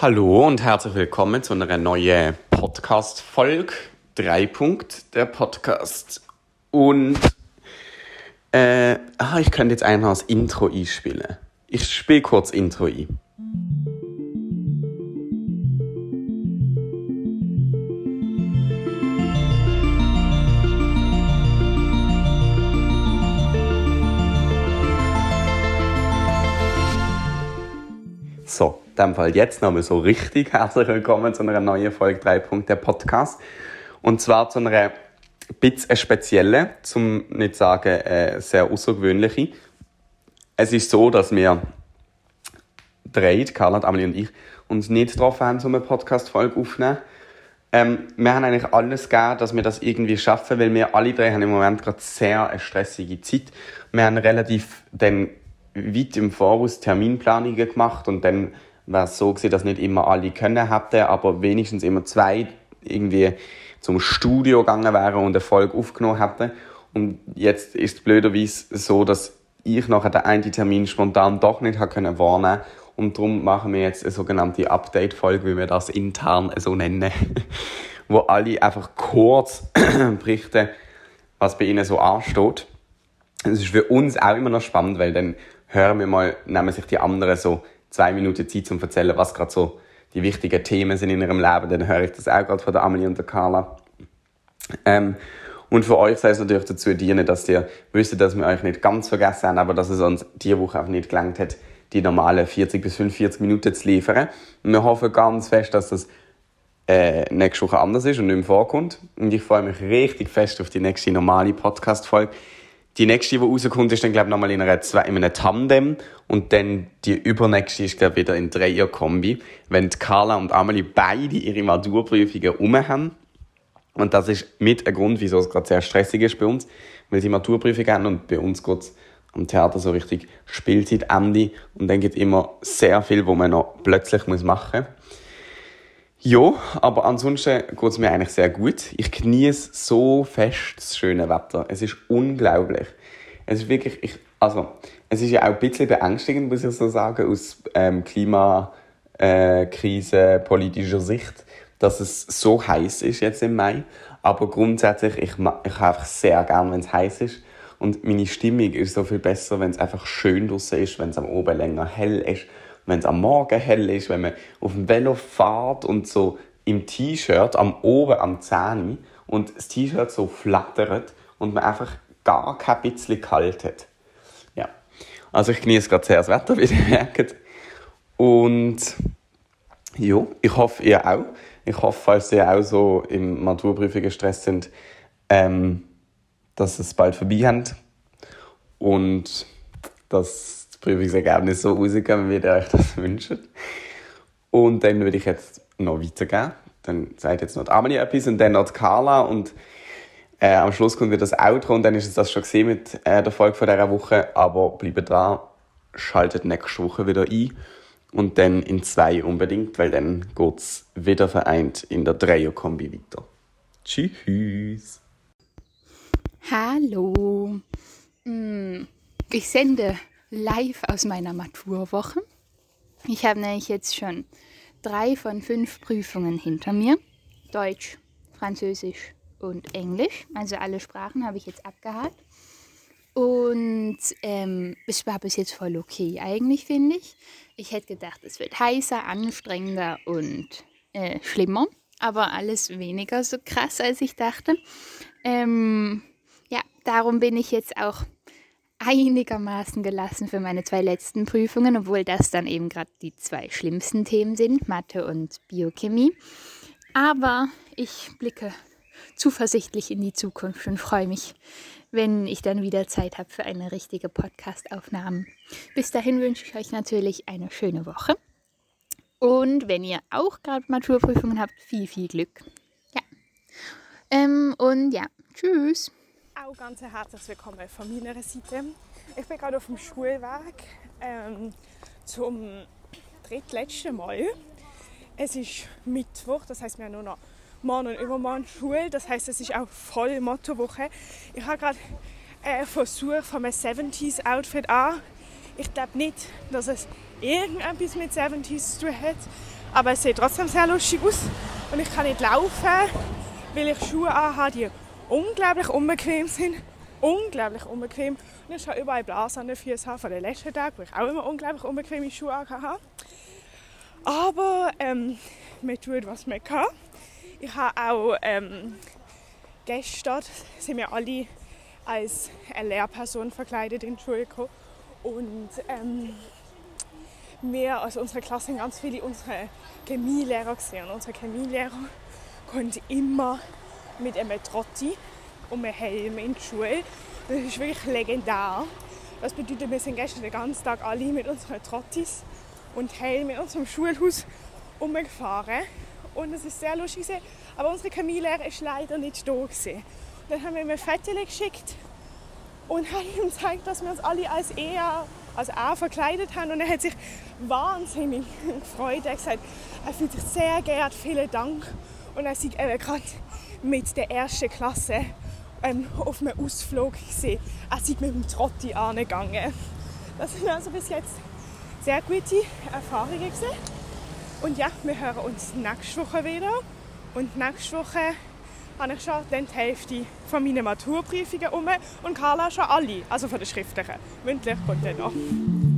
Hallo und herzlich willkommen zu einer neuen Podcast-Folge. Drei Punkt der Podcast. Und äh, ah, ich könnte jetzt einfach das Intro einspielen. Ich spiele kurz Intro ein. So, dem Fall jetzt nochmal so richtig herzlich willkommen zu einer neuen Folge 3 Punkt der Podcast. Und zwar zu einer bisschen speziellen, zum nicht sagen äh, sehr außergewöhnliche. Es ist so, dass wir drei, Carla, Amelie und ich, uns nicht getroffen haben, um eine Podcast-Folge aufzunehmen. Ähm, wir haben eigentlich alles gegeben, dass wir das irgendwie schaffen, weil wir alle drei haben im Moment gerade sehr eine stressige Zeit. Wir haben relativ dann weit im Voraus Terminplanungen gemacht und dann war es so gewesen, dass nicht immer alle können hätten, aber wenigstens immer zwei irgendwie zum Studio gegangen wären und eine Folge aufgenommen hätten. Und jetzt ist es blöderweise so, dass ich nachher den einen Termin spontan doch nicht wahrnehmen konnte. Und darum machen wir jetzt eine sogenannte Update-Folge, wie wir das intern so nennen, wo alle einfach kurz berichten, was bei ihnen so ansteht. Es ist für uns auch immer noch spannend, weil dann hören wir mal, nehmen sich die anderen so zwei Minuten Zeit zum erzählen, was gerade so die wichtigen Themen sind in ihrem Leben. Dann höre ich das auch gerade von der Amelie und der Carla. Ähm, und für euch soll es natürlich dazu dienen, dass ihr wisst, dass wir euch nicht ganz vergessen haben, aber dass es uns diese Woche auch nicht gelangt hat, die normalen 40 bis 45 Minuten zu liefern. Und wir hoffen ganz fest, dass das äh, nächste Woche anders ist und nicht mehr vorkommt. Und ich freue mich richtig fest auf die nächste normale Podcast-Folge. Die nächste, die rauskommt, ist dann, glaube ich, nochmal in, einer, in einem Tandem. Und dann die übernächste ist, glaube ich, wieder in Dreier-Kombi. Wenn Carla und Amelie beide ihre Maturprüfungen um haben. Und das ist mit ein Grund, wieso es gerade sehr stressig ist bei uns. Weil sie Maturprüfungen haben und bei uns geht am Theater so richtig Spielzeitende. Und dann gibt es immer sehr viel, wo man noch plötzlich machen muss. Ja, aber ansonsten geht es mir eigentlich sehr gut. Ich genieße so fest das schöne Wetter. Es ist unglaublich. Es ist wirklich, ich, also, es ist ja auch ein bisschen beängstigend, muss ich so sagen, aus ähm, Klimakrise, äh, politischer Sicht, dass es so heiß ist jetzt im Mai. Aber grundsätzlich, ich, ich habe sehr gern, wenn es heiß ist. Und meine Stimmung ist so viel besser, wenn es einfach schön draußen ist, wenn es am Oben länger hell ist wenn es am Morgen hell ist, wenn man auf dem Velo fährt und so im T-Shirt am oben am Zähne und das T-Shirt so flattert und man einfach gar kein bisschen kalt. Ja. Also ich genieße gerade sehr das Wetter, wie ihr merkt. Und ja, ich hoffe, ihr auch. Ich hoffe, falls ihr auch so im Maturprüfungen gestresst sind, ähm, dass es bald vorbei habt. Und dass Prüfungsergebnis so rausgekommen, wie ihr euch das wünscht. Und dann würde ich jetzt noch weitergehen. Dann sagt jetzt noch Amelie etwas und dann noch Carla und äh, am Schluss kommt wieder das Outro und dann ist es das schon gesehen mit äh, der Folge von dieser Woche. Aber bleibt dran, schaltet nächste Woche wieder ein und dann in zwei unbedingt, weil dann geht es wieder vereint in der Dreier-Kombi weiter. Tschüss! Hallo! Hm, ich sende live aus meiner Maturwoche. Ich habe nämlich jetzt schon drei von fünf Prüfungen hinter mir. Deutsch, Französisch und Englisch. Also alle Sprachen habe ich jetzt abgehakt. Und ähm, es war bis jetzt voll okay eigentlich, finde ich. Ich hätte gedacht, es wird heißer, anstrengender und äh, schlimmer. Aber alles weniger so krass, als ich dachte. Ähm, ja, darum bin ich jetzt auch einigermaßen gelassen für meine zwei letzten Prüfungen, obwohl das dann eben gerade die zwei schlimmsten Themen sind, Mathe und Biochemie. Aber ich blicke zuversichtlich in die Zukunft und freue mich, wenn ich dann wieder Zeit habe für eine richtige Podcast-Aufnahme. Bis dahin wünsche ich euch natürlich eine schöne Woche. Und wenn ihr auch gerade Maturprüfungen habt, viel, viel Glück. Ja. Ähm, und ja, tschüss. Auch ganz herzlich willkommen von meiner Seite. Ich bin gerade auf dem Schulweg ähm, zum drittletzten Mal. Es ist Mittwoch, das heißt wir haben nur noch morgen und übermorgen Schule. Das heißt, es ist auch voll Mottowoche. Ich habe gerade einen Versuch von einem 70s Outfit an. Ich glaube nicht, dass es irgendetwas mit 70s zu tun hat, aber es sieht trotzdem sehr lustig aus. Und ich kann nicht laufen, weil ich Schuhe anhabe, die unglaublich unbequem sind. Unglaublich unbequem. Und ich habe überall Blasen an den Füßen von den letzten Tagen, wo ich auch immer unglaublich unbequeme Schuhe habe. Aber ähm, man tut, was man kann. Ich habe auch ähm, gestern sind wir alle als eine Lehrperson verkleidet in die Schule gekommen. Und ähm, wir, also unsere Klasse, haben ganz viele unsere Chemielehrer gesehen. Und unsere Chemielehrer konnten immer mit einem Trotti und einem Helm in die Schule. Das ist wirklich legendär. Das bedeutet, wir sind gestern den ganzen Tag alle mit unseren Trottis und Helm in unserem Schulhaus umgefahren. Und es ist sehr lustig. Aber unsere Chemielehrer war leider nicht da. Gewesen. Dann haben wir ihm ein Foto geschickt und haben ihm gezeigt, dass wir uns alle als eher als A verkleidet haben. Und er hat sich wahnsinnig gefreut. Er hat gesagt, er fühlt sich sehr geehrt, vielen Dank. Und er sieht eben gerade mit der ersten Klasse ähm, auf einem Ausflug gesehen. Er ist mit dem Trotti angegangen. Das sind also bis jetzt sehr gute Erfahrungen gewesen. Und ja, wir hören uns nächste Woche wieder. Und nächste Woche habe ich schon dann die Hälfte von meinen Maturprüfungen um und Carla schon alle, also von den schriftlichen. Mündlich kommt dann noch.